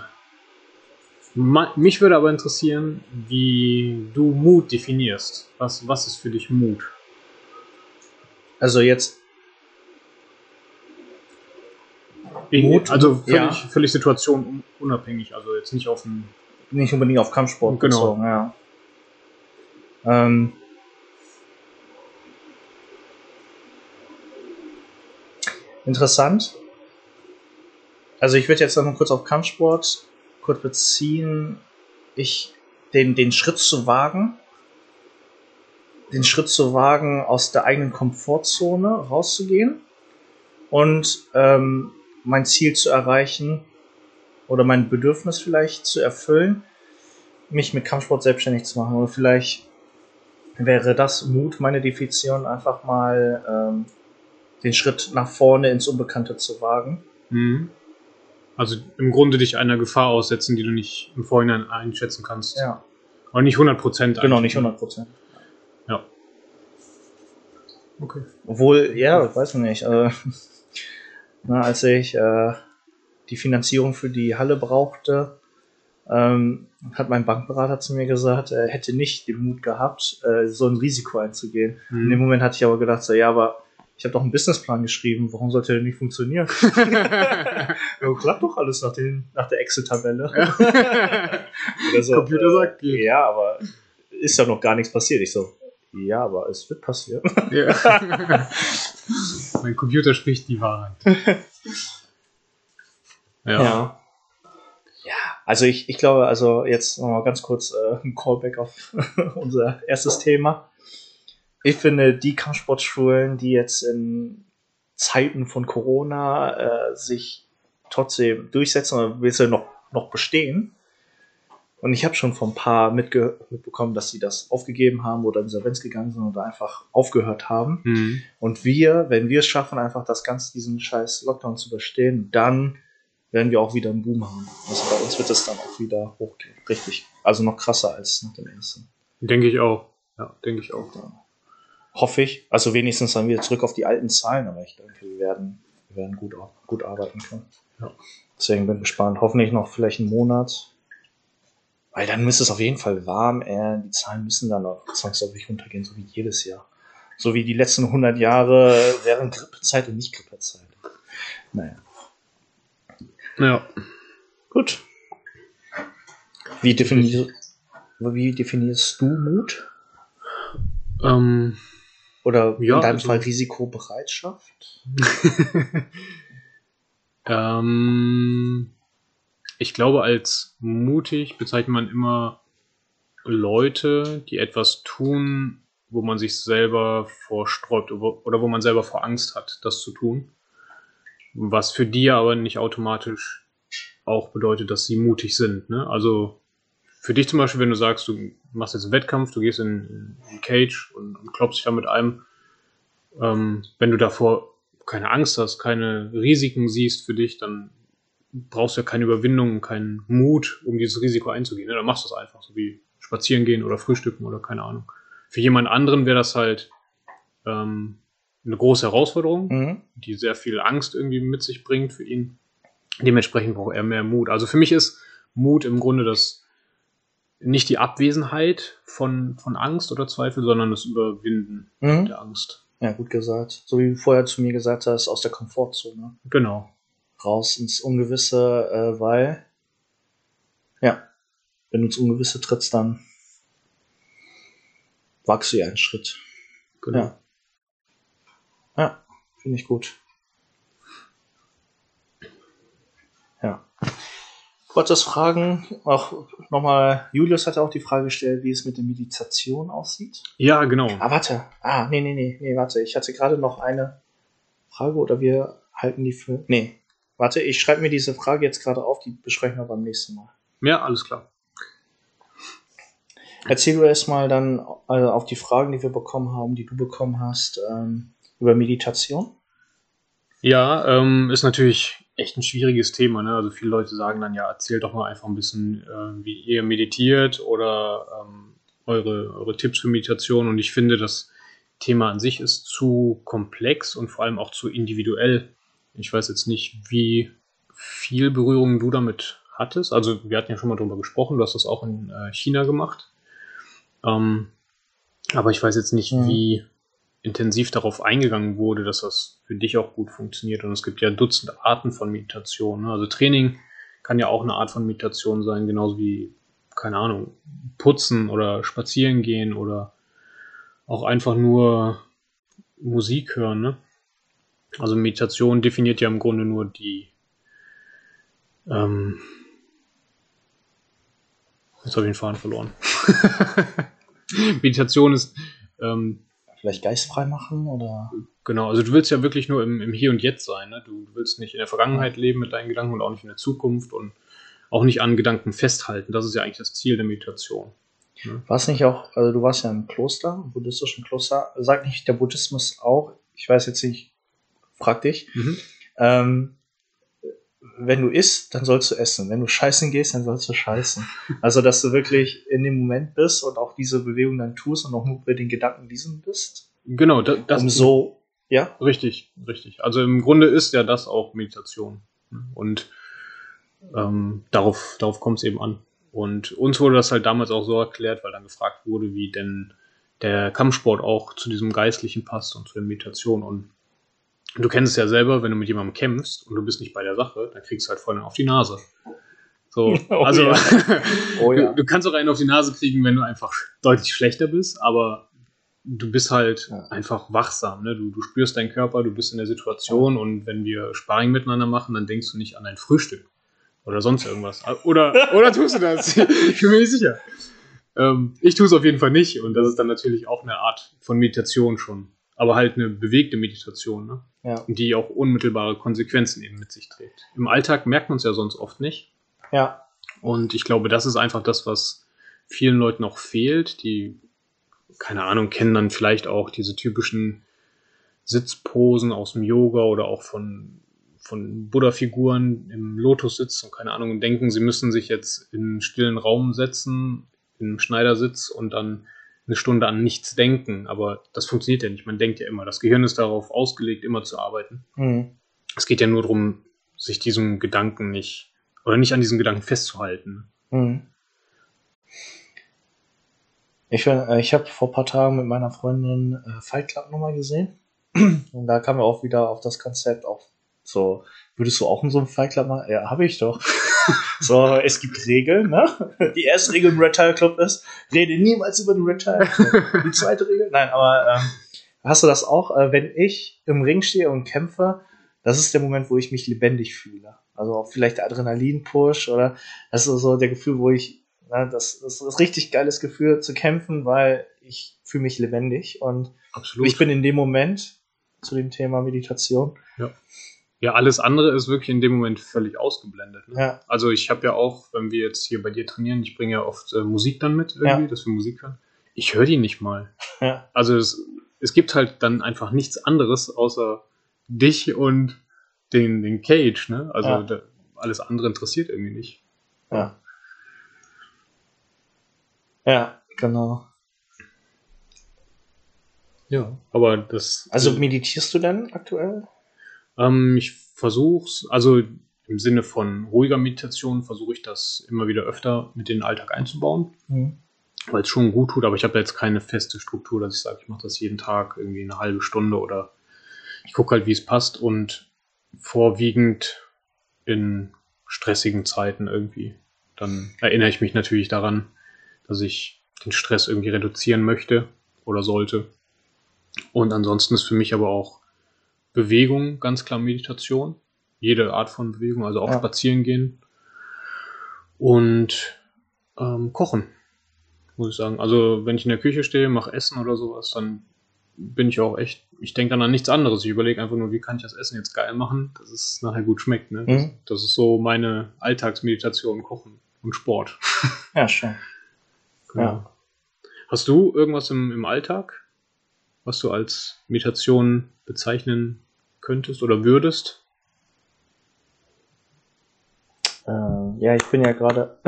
mich würde aber interessieren, wie du Mut definierst. Was, was ist für dich Mut? Also jetzt, Mut, also völlig, ja. völlig situationunabhängig, also jetzt nicht auf den. nicht unbedingt auf Kampfsport Genau. bezogen, ja. Ähm, interessant. Also ich würde jetzt noch mal kurz auf Kampfsport kurz beziehen. Ich den, den Schritt zu wagen, den Schritt zu wagen, aus der eigenen Komfortzone rauszugehen und ähm, mein Ziel zu erreichen oder mein Bedürfnis vielleicht zu erfüllen, mich mit Kampfsport selbstständig zu machen. Oder vielleicht wäre das Mut, meine Definition, einfach mal ähm, den Schritt nach vorne ins Unbekannte zu wagen. Mhm. Also im Grunde dich einer Gefahr aussetzen, die du nicht im Vorhinein einschätzen kannst. Ja, Aber nicht 100 Prozent. genau, nicht 100 Prozent. Ja. Okay. Obwohl, ja, ich weiß nicht. Äh, na, als ich äh, die Finanzierung für die Halle brauchte, ähm, hat mein Bankberater zu mir gesagt, er hätte nicht den Mut gehabt, äh, so ein Risiko einzugehen. In dem Mhm. Moment hatte ich aber gedacht, so, ja, aber ich habe doch einen Businessplan geschrieben, warum sollte der nicht funktionieren? ja, klappt doch alles nach, den, nach der Excel-Tabelle. Oder so, Computer sagt, geht. Ja, aber ist ja noch gar nichts passiert. Ich so, ja, aber es wird passieren. Ja. mein Computer spricht die Wahrheit. Ja. Ja. Ja, also ich, ich glaube, also jetzt nochmal ganz kurz äh, ein Callback auf unser erstes Thema. Ich finde, die Kampfsportschulen, die jetzt in Zeiten von Corona äh, sich trotzdem durchsetzen oder du noch, noch bestehen. Und ich habe schon von ein paar mitge mitbekommen, dass sie das aufgegeben haben oder insolvenz gegangen sind oder einfach aufgehört haben. Mhm. Und wir, wenn wir es schaffen, einfach das Ganze, diesen scheiß Lockdown zu überstehen, dann werden wir auch wieder einen Boom haben. Also bei uns wird es dann auch wieder hochgehen. Richtig. Also noch krasser als nach dem ersten. Denke ich auch. Ja, denke ich auch. Hoffe ich. Also wenigstens dann wieder zurück auf die alten Zahlen, aber ich denke, wir werden, wir werden gut, gut arbeiten können. Ja. Deswegen bin ich gespannt. Hoffentlich noch vielleicht einen Monat. Weil dann müsste es auf jeden Fall warm. Äh, die Zahlen müssen dann auch zwangsläufig runtergehen, so wie jedes Jahr. So wie die letzten 100 Jahre während Grippezeit und nicht Grippezeit. Naja. Ja. Gut. Wie, definier wie definierst du Mut? Ähm, Oder Ja, in deinem also- Fall Risikobereitschaft? ähm, ich glaube, als mutig bezeichnet man immer Leute, die etwas tun, wo man sich selber vorsträubt oder wo man selber vor Angst hat, das zu tun. Was für die aber nicht automatisch auch bedeutet, dass sie mutig sind. Ne? Also für dich zum Beispiel, wenn du sagst, du machst jetzt einen Wettkampf, du gehst in, in Cage und, und klopfst dich da mit einem, ähm, wenn du davor keine Angst hast, keine Risiken siehst für dich, dann brauchst du ja keine Überwindung und keinen Mut, um dieses Risiko einzugehen. Ne? Dann machst du es einfach, so wie spazieren gehen oder frühstücken oder keine Ahnung. Für jemand anderen wäre das halt ähm, eine große Herausforderung, Mhm. die sehr viel Angst irgendwie mit sich bringt für ihn. Dementsprechend braucht er mehr Mut. Also für mich ist Mut im Grunde das nicht die Abwesenheit von, von Angst oder Zweifel, sondern das Überwinden Mhm. der Angst. Ja, gut gesagt. So wie du vorher zu mir gesagt hast, aus der Komfortzone. Genau. Raus ins Ungewisse, äh, weil, ja, wenn du ins Ungewisse trittst, dann wachst du ja einen Schritt. genau. Ja. Ja, finde ich gut. Ja. Kurzes Fragen. Auch nochmal, Julius hatte auch die Frage gestellt, wie es mit der Meditation aussieht. Ja, genau. Ah, warte. Ah, nee, nee, nee, nee, warte. Ich hatte gerade noch eine Frage oder wir halten die für. Nee. Warte, ich schreibe mir diese Frage jetzt gerade auf, die besprechen wir beim nächsten Mal. Ja, alles klar. Erzähl du erst mal dann äh, auf die Fragen, die wir bekommen haben, die du bekommen hast, ähm, über Meditation. Ja, ähm, ist natürlich echt ein schwieriges Thema. Ne? Also viele Leute sagen dann, ja, erzählt doch mal einfach ein bisschen, äh, wie ihr meditiert oder ähm, eure, eure Tipps für Meditation. Und ich finde, das Thema an sich ist zu komplex und vor allem auch zu individuell. Ich weiß jetzt nicht, wie viel Berührung du damit hattest. Also wir hatten ja schon mal drüber gesprochen, du hast das auch in äh, China gemacht. Ähm, aber ich weiß jetzt nicht, Mhm. wie intensiv darauf eingegangen wurde, dass das für dich auch gut funktioniert. Und es gibt ja Dutzende Arten von Meditation. Ne? Also Training kann ja auch eine Art von Meditation sein, genauso wie, keine Ahnung, putzen oder spazieren gehen oder auch einfach nur Musik hören. Ne? Also Meditation definiert ja im Grunde nur die ähm, jetzt habe ich den Faden verloren. Meditation ist ähm, Vielleicht geistfrei machen oder. Genau, also du willst ja wirklich nur im, im Hier und Jetzt sein. Ne? Du, du willst nicht in der Vergangenheit leben mit deinen Gedanken und auch nicht in der Zukunft und auch nicht an Gedanken festhalten. Das ist ja eigentlich das Ziel der Meditation. Warst nicht auch, also du warst ja im Kloster, im buddhistischen Kloster. Sagt nicht der Buddhismus auch, ich weiß jetzt nicht, frag dich, ähm, wenn du isst, dann sollst du essen. Wenn du scheißen gehst, dann sollst du scheißen. Also, dass du wirklich in dem Moment bist und auch diese Bewegung dann tust und auch nur bei den Gedanken diesen bist. Genau, da, das um so, ja? Richtig, richtig. Also im Grunde ist ja das auch Meditation. Und ähm, darauf, darauf kommt es eben an. Und uns wurde das halt damals auch so erklärt, weil dann gefragt wurde, wie denn der Kampfsport auch zu diesem Geistlichen passt und zu der Meditation. Und du kennst es ja selber, wenn du mit jemandem kämpfst und du bist nicht bei der Sache, dann kriegst du halt vorne auf die Nase. So, Oh also ja. Oh ja. du, du kannst auch einen auf die Nase kriegen, wenn du einfach deutlich schlechter bist, aber du bist halt Ja. einfach wachsam. Ne? Du, du spürst deinen Körper, du bist in der Situation und wenn wir Sparring miteinander machen, dann denkst du nicht an dein Frühstück oder sonst irgendwas. Oder, oder tust du das? ich bin mir nicht sicher. Ähm, ich tue es auf jeden Fall nicht und das ist dann natürlich auch eine Art von Meditation schon. Aber halt eine bewegte Meditation, ne? Ja. die auch unmittelbare Konsequenzen eben mit sich trägt. Im Alltag merkt man es ja sonst oft nicht. Ja. Und ich glaube, das ist einfach das, was vielen Leuten noch fehlt. Die, keine Ahnung, kennen dann vielleicht auch diese typischen Sitzposen aus dem Yoga oder auch von, von Buddha-Figuren im Lotus-Sitz und keine Ahnung, und denken, sie müssen sich jetzt in einen stillen Raum setzen, in einem Schneidersitz und dann eine Stunde an nichts denken. Aber das funktioniert ja nicht. Man denkt ja immer. Das Gehirn ist darauf ausgelegt, immer zu arbeiten. Hm. Es geht ja nur darum, sich diesem Gedanken nicht oder nicht an diesem Gedanken festzuhalten. Hm. Ich, äh, ich habe vor ein paar Tagen mit meiner Freundin äh, Fight Club nochmal gesehen. Und da kamen wir auch wieder auf das Konzept, auch so, würdest du auch in so einem Fight Club machen? Ja, habe ich doch. so, es gibt Regeln, ne? Die erste Regel im Red Tile Club ist, rede niemals über den Red Tile Club. Die zweite Regel, nein, aber ähm, hast du das auch, äh, wenn ich im Ring stehe und kämpfe, das ist der Moment, wo ich mich lebendig fühle. Also auch vielleicht der Adrenalin-Push oder das ist so der Gefühl, wo ich, na, das, das ist ein richtig geiles Gefühl zu kämpfen, weil ich fühle mich lebendig und Absolut. ich bin in dem Moment zu dem Thema Meditation. ja, alles andere ist wirklich in dem Moment völlig ausgeblendet. Ne? Ja, Also ich habe ja auch, wenn wir jetzt hier bei dir trainieren, ich bringe ja oft äh, Musik dann mit irgendwie, Ja. dass wir Musik hören. Ich höre die nicht mal. ja, Also es, es gibt halt dann einfach nichts anderes außer dich und den, den Cage, ne? Also Ja. da, alles andere interessiert irgendwie nicht. ja. Ja, genau. Ja. Aber das. Also meditierst du denn aktuell? Ähm, ich versuch's, also im Sinne von ruhiger Meditation versuche ich das immer wieder öfter mit in den Alltag einzubauen, Mhm. weil es schon gut tut, aber ich habe jetzt keine feste Struktur, dass ich sage, ich mache das jeden Tag irgendwie eine halbe Stunde oder ich gucke halt, wie es passt und vorwiegend in stressigen Zeiten irgendwie. Dann erinnere ich mich natürlich daran, dass ich den Stress irgendwie reduzieren möchte oder sollte. Und ansonsten ist für mich aber auch Bewegung ganz klar Meditation. Jede Art von Bewegung, also auch Ja. spazieren gehen. Und ähm, kochen, muss ich sagen. Also wenn ich in der Küche stehe, mache Essen oder sowas, dann bin ich auch echt, ich denke dann an nichts anderes. Ich überlege einfach nur, wie kann ich das Essen jetzt geil machen, dass es nachher gut schmeckt. Ne? Das, Mhm. das ist so meine Alltagsmeditation, Kochen und Sport. Ja, schon. Genau. Ja. Hast du irgendwas im, im Alltag, was du als Meditation bezeichnen könntest oder würdest? Äh, ja, ich bin ja gerade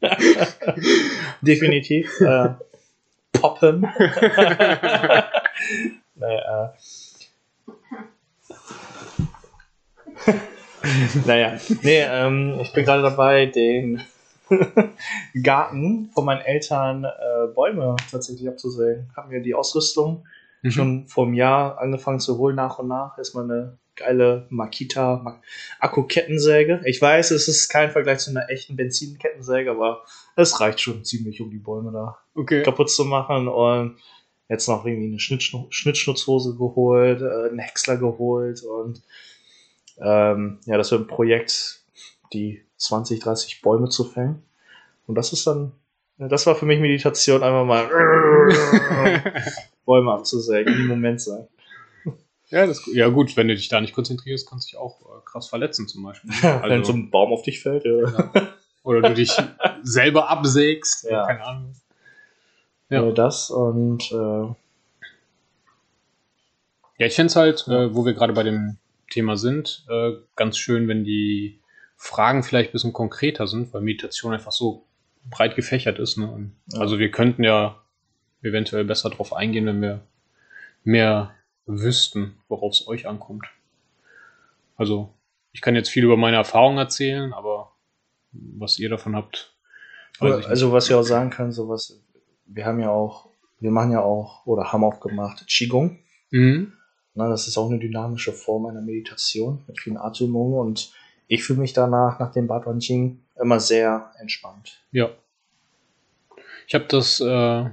definitiv äh, poppen. naja, äh. naja, nee, ähm, ich bin gerade dabei, den Garten von meinen Eltern äh, Bäume tatsächlich abzusägen. Haben wir die Ausrüstung Mhm. schon vor einem Jahr angefangen zu holen, nach und nach. Erstmal eine geile Makita Ma- Akku-Kettensäge. Ich weiß, es ist kein Vergleich zu einer echten Benzinkettensäge, aber es reicht schon ziemlich, um die Bäume da Okay. kaputt zu machen. Und jetzt noch irgendwie eine Schnittschnu Schnittschnutzhose geholt, äh, einen Häcksler geholt und ähm, ja, das wird ein Projekt, die 20, 30 Bäume zu fällen. Und das ist dann, das war für mich Meditation, einfach mal Bäume abzusägen, im Moment sein. Ja, das, ja gut, wenn du dich da nicht konzentrierst, kannst du dich auch äh, krass verletzen zum Beispiel. Wenn so Also, ein Baum auf dich fällt, ja. oder du dich selber absägst. Ja. Keine Ahnung. Ja. Äh, Das und äh, Ja, ich fände es halt, äh, wo wir gerade bei dem Thema sind, äh, ganz schön, wenn die Fragen vielleicht ein bisschen konkreter sind, weil Meditation einfach so breit gefächert ist. Ne? Also wir könnten ja eventuell besser drauf eingehen, wenn wir mehr wüssten, worauf es euch ankommt. Also ich kann jetzt viel über meine Erfahrungen erzählen, aber was ihr davon habt, ich also was wir auch sagen können, sowas, wir haben ja auch, wir machen ja auch oder haben auch gemacht Qigong. Mhm. Na, das ist auch eine dynamische Form einer Meditation mit vielen Atmungen und ich fühle mich danach, nach dem Bad Jing, immer sehr entspannt. Ja. Ich habe das äh,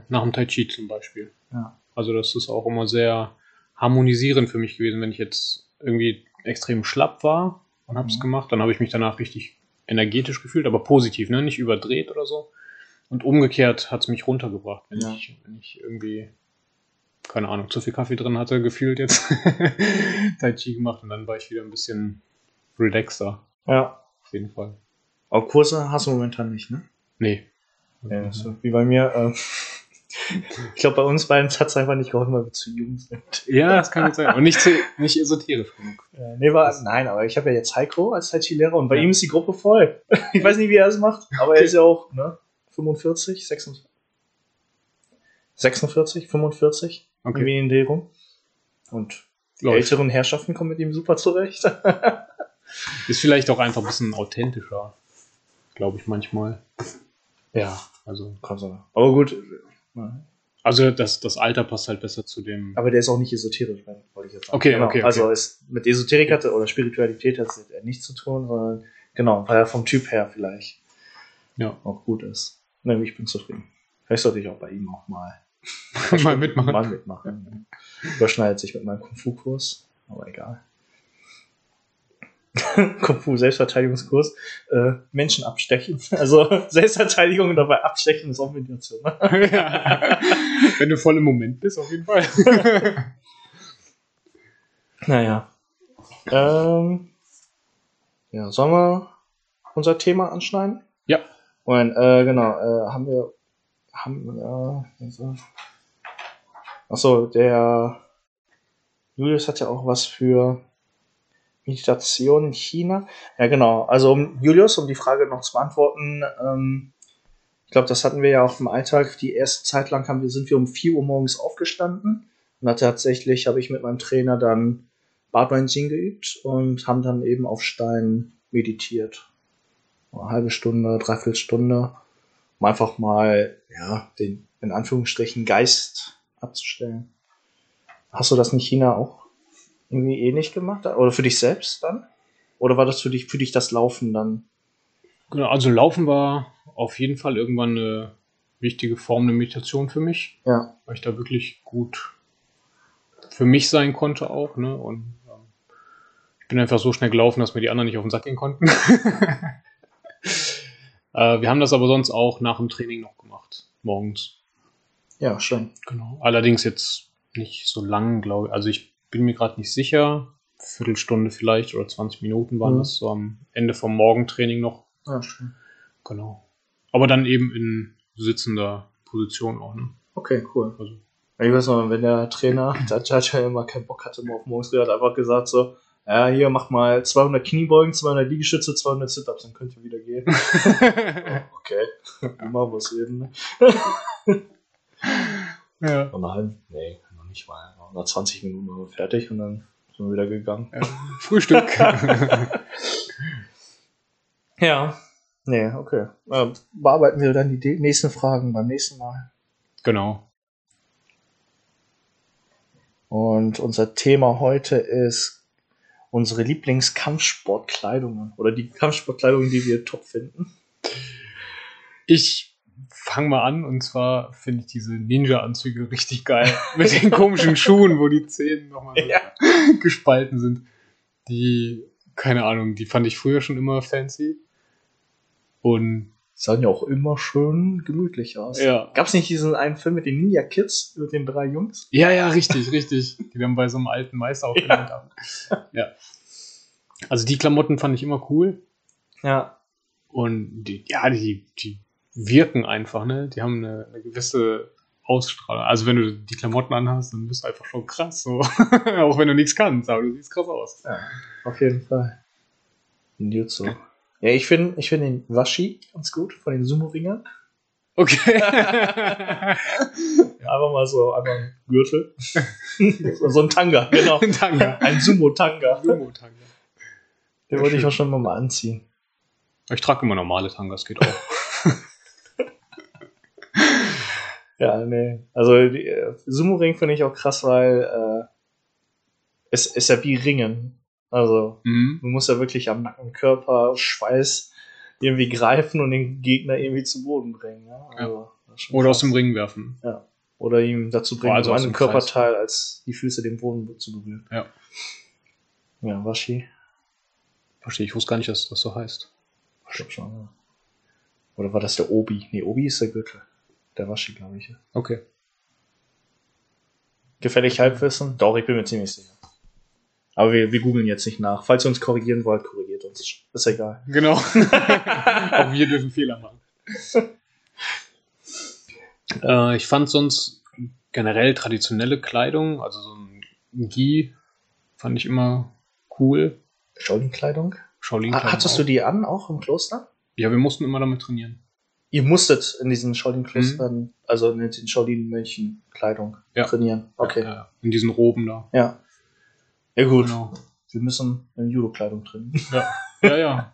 nach dem Tai Chi zum Beispiel. Ja. Also das ist auch immer sehr harmonisierend für mich gewesen, wenn ich jetzt irgendwie extrem schlapp war und habe es Mhm. gemacht, dann habe ich mich danach richtig energetisch gefühlt, aber positiv, ne? nicht überdreht oder so. Und umgekehrt hat es mich runtergebracht, wenn, Ja. ich, wenn ich irgendwie, keine Ahnung, zu viel Kaffee drin hatte, gefühlt jetzt Tai Chi gemacht und dann war ich wieder ein bisschen relaxer, Ja. auf jeden Fall. Aber Kurse hast du momentan nicht, ne? Nee. Ja, so wie bei mir. Ähm, ich glaube, bei uns beiden hat es einfach nicht geholfen, weil wir zu jung sind. Ja, das kann gut sein. Und nicht, zu- nicht esoterisch genug. Äh, nee, war, nein, aber ich habe ja jetzt Heiko als Tai Chi-Lehrer und bei Ja. ihm ist die Gruppe voll. Ich weiß nicht, wie er es macht, aber er ist ja auch ne, 45, 46, 46, 45, Okay. irgendwie in der rum. Und die Läuft. älteren Herrschaften kommen mit ihm super zurecht. Ist vielleicht auch einfach ein bisschen authentischer, glaube ich manchmal. ja, Also. Aber gut. also das, das Alter passt halt besser zu dem. Aber der ist auch nicht esoterisch, wollte ich jetzt sagen. Okay, genau. okay, okay. Also ist, mit Esoterik hatte oder Spiritualität hat es nichts zu tun, sondern genau, weil er vom Typ her vielleicht Ja. auch gut ist. Ne, ich bin zufrieden. Vielleicht sollte ich auch bei ihm auch mal, mal mitmachen. mal mitmachen. Überschneidet sich mit meinem Kung-Fu-Kurs, aber egal. Kung-Fu Selbstverteidigungskurs, äh, Menschen abstechen. Also Selbstverteidigung und dabei abstechen ist auch Meditation. Ne? Ja. Wenn du voll im Moment bist, auf jeden Fall. Naja. Ähm, ja, sollen wir unser Thema anschneiden? ja. Und, äh, genau, äh, haben wir, haben, äh, also, achso, der Julius hat ja auch was für Meditation in China. Ja, genau, also um, Julius, um die Frage noch zu beantworten, ähm, ich glaube, das hatten wir ja auch im Alltag. Die erste Zeit lang haben wir, sind wir um 4 Uhr morgens aufgestanden. Und tatsächlich habe ich mit meinem Trainer dann Bartbinding geübt und haben dann eben auf Stein meditiert. Eine halbe Stunde, dreiviertel Stunde, um einfach mal, ja, den, in Anführungsstrichen, Geist abzustellen. Hast du das in China auch irgendwie ähnlich gemacht? Oder für dich selbst dann? Oder war das für dich, für dich das Laufen dann? Genau, also Laufen war auf jeden Fall irgendwann eine wichtige Form der Meditation für mich, Ja. weil ich da wirklich gut für mich sein konnte auch, ne? Und ähm, ich bin einfach so schnell gelaufen, dass mir die anderen nicht auf den Sack gehen konnten. äh, wir haben das aber sonst auch nach dem Training noch gemacht, morgens. Ja, schön. Genau. Allerdings jetzt nicht so lang, glaube ich. Also ich bin mir gerade nicht sicher. Viertelstunde vielleicht oder 20 Minuten waren Mhm. das so am Ende vom Morgentraining noch. Ja, schön. Genau. Aber dann eben in sitzender Position auch, ne? Okay, cool. Also, Ich weiß noch, wenn der Trainer, der Judge ja immer keinen Bock hatte, mal auf morgens, der hat einfach gesagt so, ja, hier, mach mal 200 Kniebeugen, 200 Liegestütze, 200 Sit-Ups, dann könnt ihr wieder gehen. okay, mal was eben. Ne? ja. Und nach halb, nee, noch nicht mal. Nach 20 Minuten waren wir fertig und dann sind wir wieder gegangen. ja. Frühstück. Ja. Nee, okay. Ähm, bearbeiten wir dann die nächsten Fragen beim nächsten Mal. genau. Und unser Thema heute ist unsere Lieblingskampfsportkleidungen oder die Kampfsportkleidung, die wir top finden. Ich fange mal an und zwar finde ich diese Ninja-Anzüge richtig geil. Mit den komischen Schuhen, wo die Zähne nochmal so Ja. gespalten sind. Die, keine Ahnung, die fand ich früher schon immer fancy. Und Sahen ja auch immer schön gemütlich aus. ja. Gab es nicht diesen einen Film mit den Ninja Kids, mit den drei Jungs? Ja, ja, richtig, richtig. Die dann bei so einem alten Meister aufgelernt haben. Ja. Also die Klamotten fand ich immer cool. Ja. Und die, ja, die, die wirken einfach, ne? Die haben eine, eine gewisse Ausstrahlung. Also wenn du die Klamotten anhast, dann bist du einfach schon krass. So. Auch wenn du nichts kannst, aber du siehst krass aus. ja. Auf jeden Fall. Ninjutsu. Ja, ich finde ich find den Washi ganz gut von den Sumo-Ringern. Okay. Einfach mal so, einfach ein Gürtel. so ein Tanga, genau. Tanga. Ein Sumo-Tanga. Sumo-Tanga. Den wollte ich auch schon mal anziehen. Ich trage immer normale Tangas, geht auch. Ja, nee. Also äh, Sumo-Ring finde ich auch krass, weil äh, es ist ja wie Ringen. Also Mhm. du musst ja wirklich am Nacken, Körper, Schweiß irgendwie greifen und den Gegner irgendwie zu Boden bringen. Ja? Also, schon Oder aus krass. dem Ring werfen. Oder ihm dazu bringen, also aus einen. Körperteil als die Füße den Boden zu berühren. Ja. Ja, Washi. Verstehe, ich wusste gar nicht, dass das so heißt. Schon. Ja. Oder war das der Obi? Nee, Obi ist der Gürtel. Der Washi, glaube ich. Okay. Gefällig Halbwissen? Doch, ich bin mir ziemlich sicher. Aber wir, wir googeln jetzt nicht nach. Falls ihr uns korrigieren wollt, korrigiert uns. Ist egal. Genau. Auch wir dürfen Fehler machen. äh, ich fand sonst generell traditionelle Kleidung, also so ein Gi, fand ich immer cool. Shaolin-Kleidung? Shaolin Ha- Hattest du die an, auch im Kloster? Ja, wir mussten immer damit trainieren. Ihr musstet in diesen Shaolin-Klostern, also in den Shaolin-Mönchen Kleidung Ja. trainieren. Okay. Ja, ja, in diesen Roben da. Ja. Ja, gut. Genau. Wir müssen in Judo-Kleidung trainieren. Ja, ja,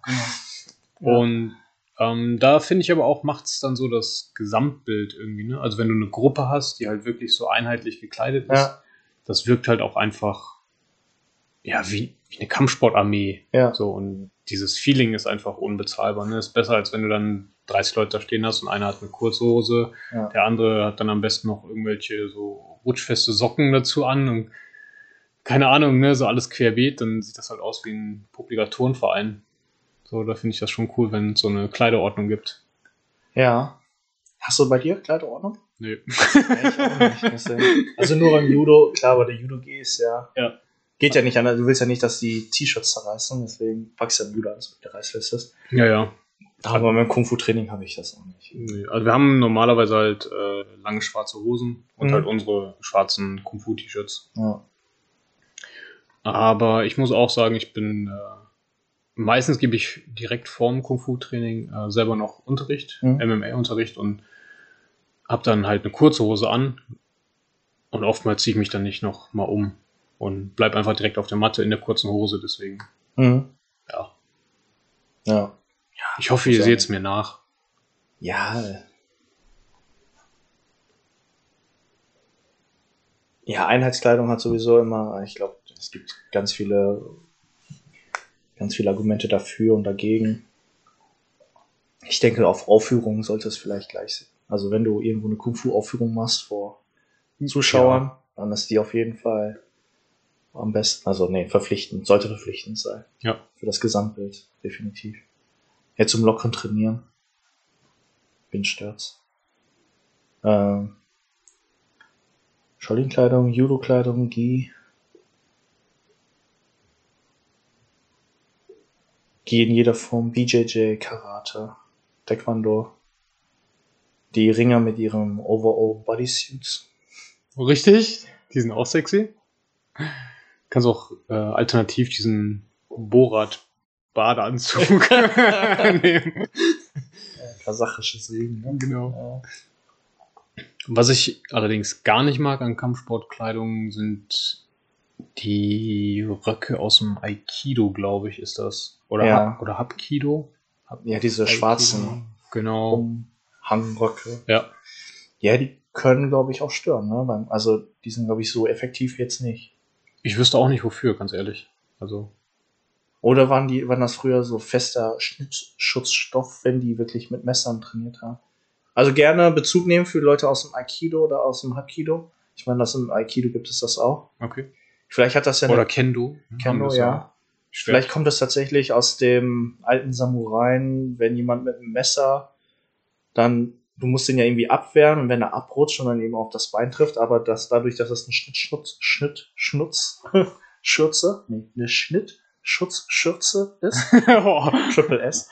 genau. Und ähm, da finde ich aber auch, macht es dann so das Gesamtbild irgendwie, ne? Also wenn du eine Gruppe hast, die halt wirklich so einheitlich gekleidet ist, Ja. das wirkt halt auch einfach, ja, wie, wie eine Kampfsportarmee. Ja. So, und dieses Feeling ist einfach unbezahlbar. Ne? Ist besser, als wenn du dann 30 Leute da stehen hast und einer hat eine kurze Hose, Ja. der andere hat dann am besten noch irgendwelche so rutschfeste Socken dazu an und keine Ahnung, ne, so alles querbeet, dann sieht das halt aus wie ein publiker Turnverein. So, da finde ich das schon cool, wenn es so eine Kleiderordnung gibt. Ja. Hast du bei dir Kleiderordnung? Nee. Also nur beim Judo, klar, aber der Judo-G ist ja. Ja. Geht ja nicht anders. Du willst ja nicht, dass die T-Shirts zerreißen, deswegen packst du ja im Judo alles mit der Reißfest ist. Ja, ja. Aber beim Kung-Fu-Training habe ich das auch nicht. Nee. Also wir haben normalerweise halt äh, lange schwarze Hosen und Mhm. halt unsere schwarzen Kung-Fu-T-Shirts. Ja. Aber ich muss auch sagen, ich bin äh, meistens gebe ich direkt vorm Kung-Fu-Training äh, selber noch Unterricht, Mhm. MMA-Unterricht und habe dann halt eine kurze Hose an und oftmals ziehe ich mich dann nicht noch mal um. und bleib einfach direkt auf der Matte in der kurzen Hose. Deswegen, Mhm. ja. Ja. Ich hoffe, ihr seht es mir nach. Ja. Ja, Einheitskleidung hat sowieso immer, ich glaube, es gibt ganz viele, ganz viele Argumente dafür und dagegen. Ich denke, auf Aufführungen sollte es vielleicht gleich sein. Also wenn du irgendwo eine Kung-Fu-Aufführung machst vor Zuschauern, dann ist die auf jeden Fall am besten, also nee, verpflichtend, sollte verpflichtend sein. Ja. Für das Gesamtbild, definitiv. Jetzt zum lockeren Trainieren. Bin stört's. Ähm, Shaolin-Kleidung, Judo-Kleidung, Gi. Gi in jeder Form, BJJ, Karate, Taekwondo. Die Ringer mit ihrem Overall Bodysuits. Richtig? Die sind auch sexy. Kannst auch äh, alternativ diesen Borat-Badeanzug nehmen. Kasachisches Leben, ne? Genau. Was ich allerdings gar nicht mag an Kampfsportkleidung sind die Röcke aus dem Aikido, glaube ich, ist das. Oder, Ja. Hap, oder Hapkido. Hap Ja, diese Aikido. schwarzen Genau. Umhangröcke. Ja. Ja, die können, glaube ich, auch stören. Ne? Also, die sind, glaube ich, so effektiv jetzt nicht. Ich wüsste auch nicht wofür, ganz ehrlich. Also, Oder waren die, waren das früher so fester Schnittschutzstoff, wenn die wirklich mit Messern trainiert haben? Also gerne Bezug nehmen für Leute aus dem Aikido oder aus dem Hapkido. Ich meine, das im Aikido gibt es das auch. okay. Vielleicht hat das ja Oder Kendo. Kendo, das ja. Vielleicht kommt das tatsächlich aus dem alten Samuraien, wenn jemand mit einem Messer dann, du musst den ja irgendwie abwehren und wenn er abrutscht und dann eben auf das Bein trifft, aber das dadurch, dass es eine Schnittschnutz, Schnitt, Schnutz, Schürze, nee, eine Schnittschutzschürze ist, Oh. Triple S.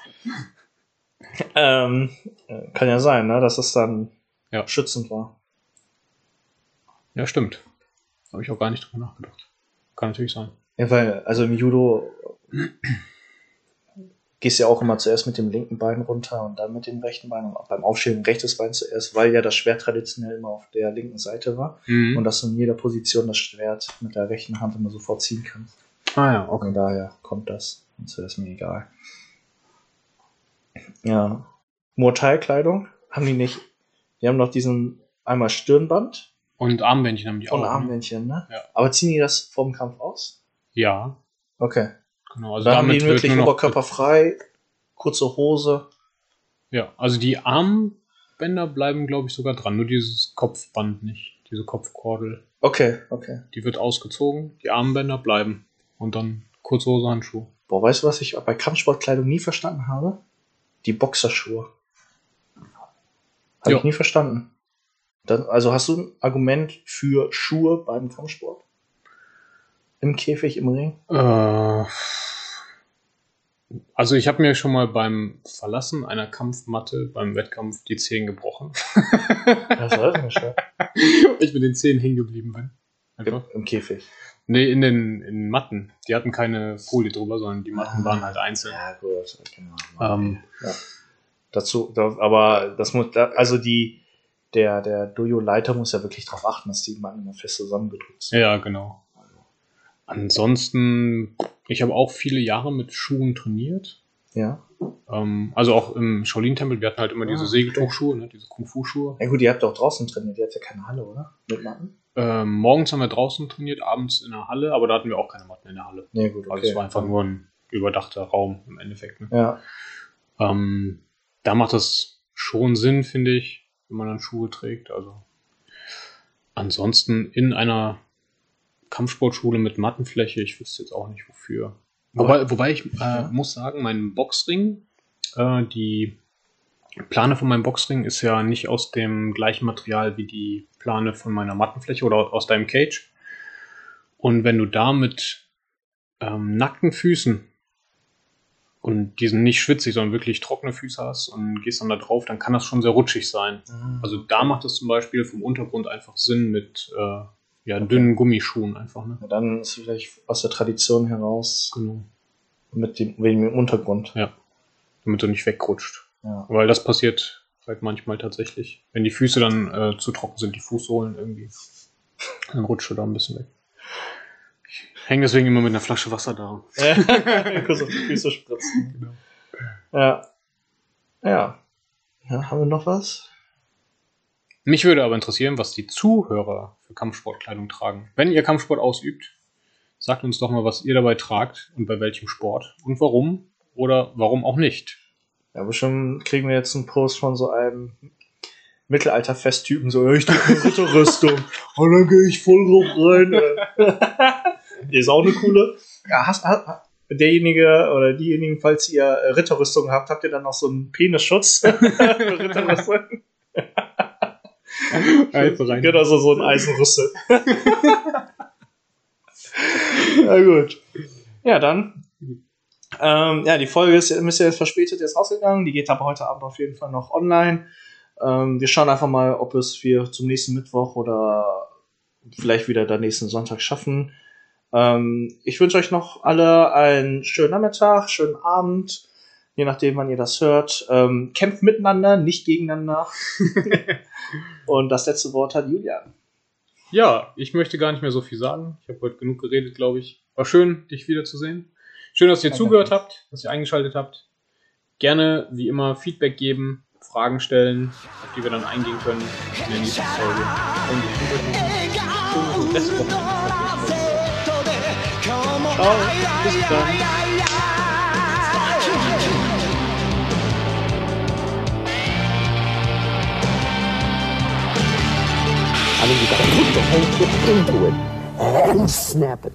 ähm, äh, kann ja sein, ne, dass es dann Ja. schützend war. Ja, stimmt. Habe ich auch gar nicht drüber nachgedacht. Kann natürlich sein. Ja, weil, also im Judo gehst ja auch immer zuerst mit dem linken Bein runter und dann mit dem rechten Bein und beim Aufstehen rechtes Bein zuerst, weil ja das Schwert traditionell immer auf der linken Seite war Mhm. und dass du in jeder Position das Schwert mit der rechten Hand immer sofort ziehen kannst. Ah ja, okay. Und daher kommt das. Und so ist mir egal. Ja. Muay Thai-Kleidung haben die nicht. Die haben noch diesen einmal Stirnband Und Armbändchen haben die und auch. ne? Armbändchen, ne? Ja. Aber ziehen die das vorm Kampf aus? Ja, Okay. genau. Also Dann haben die wird wirklich nur noch Oberkörper frei, kurze Hose. Ja, also die Armbänder bleiben, glaube ich, sogar dran. Nur dieses Kopfband nicht. Diese Kopfkordel. Okay, okay. Die wird ausgezogen. Die Armbänder bleiben. Und dann kurze Hose, Handschuhe. Boah, weißt du, was ich bei Kampfsportkleidung nie verstanden habe? Die Boxerschuhe. Habe ich nie verstanden. Dann, also hast du ein Argument für Schuhe beim Kampfsport? Im Käfig, im Ring? Äh, also ich habe mir schon mal beim Verlassen einer Kampfmatte beim Wettkampf die Zehen gebrochen. Das denn schon? ich mit den Zehen hängen geblieben bin. Einfach. Im, Im Käfig. Nee, in den in Matten. Die hatten keine Folie drüber, sondern die Matten Ah. waren halt einzeln. Ja, gut, genau. Ähm, ja. Dazu, da, aber das muss, da, also die, der, der Dojo-Leiter muss ja wirklich darauf achten, dass die Matten immer fest zusammengedrückt sind. Ja, genau. Ansonsten, ich habe auch viele Jahre mit Schuhen trainiert. Ja. Ähm, also auch im Shaolin-Tempel, wir hatten halt immer diese Ah, Segeltuchschuhe, ne, diese Kung-Fu-Schuhe. Ja gut, ihr habt doch draußen trainiert, ihr habt ja keine Halle, oder? Mit Matten? Ähm, morgens haben wir draußen trainiert, abends in der Halle, aber da hatten wir auch keine Matten in der Halle. Nee, gut, okay. Also es war einfach nur ein überdachter Raum im Endeffekt. Ne? Ja. Ähm, da macht das schon Sinn, finde ich, wenn man dann Schuhe trägt. Also ansonsten in einer Kampfsportschule mit Mattenfläche, ich wüsste jetzt auch nicht wofür. Wobei, wobei ich äh, Ja. muss sagen, mein Boxring, äh, die Plane von meinem Boxring ist ja nicht aus dem gleichen Material wie die Plane von meiner Mattenfläche oder aus deinem Cage. Und wenn du da mit ähm, nackten Füßen und die sind nicht schwitzig, sondern wirklich trockene Füße hast und gehst dann da drauf, dann kann das schon sehr rutschig sein. Also da macht es zum Beispiel vom Untergrund einfach Sinn mit äh, ja, dünnen Gummischuhen einfach. Ne? Ja, dann ist vielleicht aus der Tradition heraus Genau. mit dem, wegen dem Untergrund. Damit du nicht wegrutscht. Ja. Weil das passiert halt manchmal tatsächlich. Wenn die Füße dann äh, zu trocken sind, die Fußsohlen irgendwie, dann rutscht du da ein bisschen weg. Hängen deswegen immer mit einer Flasche Wasser da. Kurz auf die Füße spritzen. Ja. Ja. Ja, haben wir noch was? Mich würde aber interessieren, was die Zuhörer für Kampfsportkleidung tragen. Wenn ihr Kampfsport ausübt, sagt uns doch mal, was ihr dabei tragt und bei welchem Sport und warum oder warum auch nicht. Ja, bestimmt kriegen wir jetzt einen Post von so einem Mittelalter-Festtypen, so, ich trage eine Ritterrüstung und dann gehe ich voll drauf rein. ist auch eine coole. Ja, hast, hast, derjenige oder diejenigen, falls ihr Ritterrüstung habt, habt ihr dann noch so einen Penisschutz Ritterrüstung? Also rein. Genau, so, so ein Eisenrüssel. ja, gut. Ja, dann. Ähm, ja, die Folge ist, ist ja jetzt verspätet jetzt rausgegangen. Die geht aber heute Abend auf jeden Fall noch online. Ähm, wir schauen einfach mal, ob es wir zum nächsten Mittwoch oder vielleicht wieder der nächsten Sonntag schaffen. Ähm, ich wünsche euch noch alle einen schönen Nachmittag, schönen Abend, je nachdem, wann ihr das hört. Ähm, kämpft miteinander, nicht gegeneinander. Und das letzte Wort hat Julian. Ja, ich möchte gar nicht mehr so viel sagen. Ich habe heute genug geredet, glaube ich. War schön, dich wiederzusehen. Schön, dass ihr Danke. zugehört habt, dass ihr eingeschaltet habt. Gerne, wie immer, Feedback geben, Fragen stellen, auf die wir dann eingehen können in der nächsten Folge. Und ich wünsche euch ein schönes Restwochenende. Ciao, bis dann. Mean, you gotta put the whole shit into it and snap it.